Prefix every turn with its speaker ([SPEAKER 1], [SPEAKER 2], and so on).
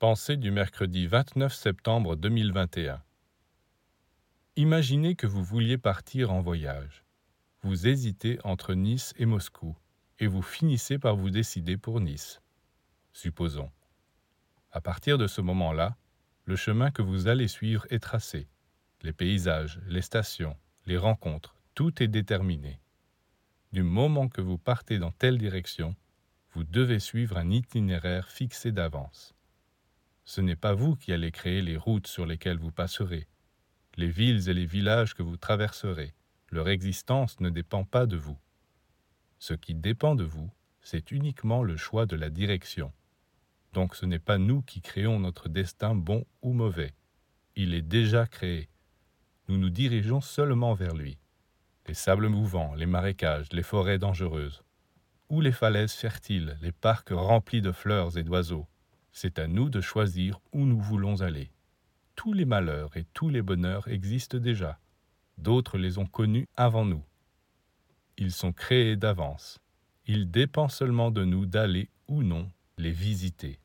[SPEAKER 1] Pensée du mercredi 29 septembre 2021. Imaginez que vous vouliez partir en voyage. Vous hésitez entre Nice et Moscou et vous finissez par vous décider pour Nice. Supposons. À partir de ce moment-là, le chemin que vous allez suivre est tracé. Les paysages, les stations, les rencontres, tout est déterminé. Du moment que vous partez dans telle direction, vous devez suivre un itinéraire fixé d'avance. Ce n'est pas vous qui allez créer les routes sur lesquelles vous passerez, les villes et les villages que vous traverserez. Leur existence ne dépend pas de vous. Ce qui dépend de vous, c'est uniquement le choix de la direction. Donc ce n'est pas nous qui créons notre destin bon ou mauvais. Il est déjà créé. Nous nous dirigeons seulement vers lui. Les sables mouvants, les marécages, les forêts dangereuses, ou les falaises fertiles, les parcs remplis de fleurs et d'oiseaux, c'est à nous de choisir où nous voulons aller. Tous les malheurs et tous les bonheurs existent déjà. D'autres les ont connus avant nous. Ils sont créés d'avance. Il dépend seulement de nous d'aller ou non les visiter.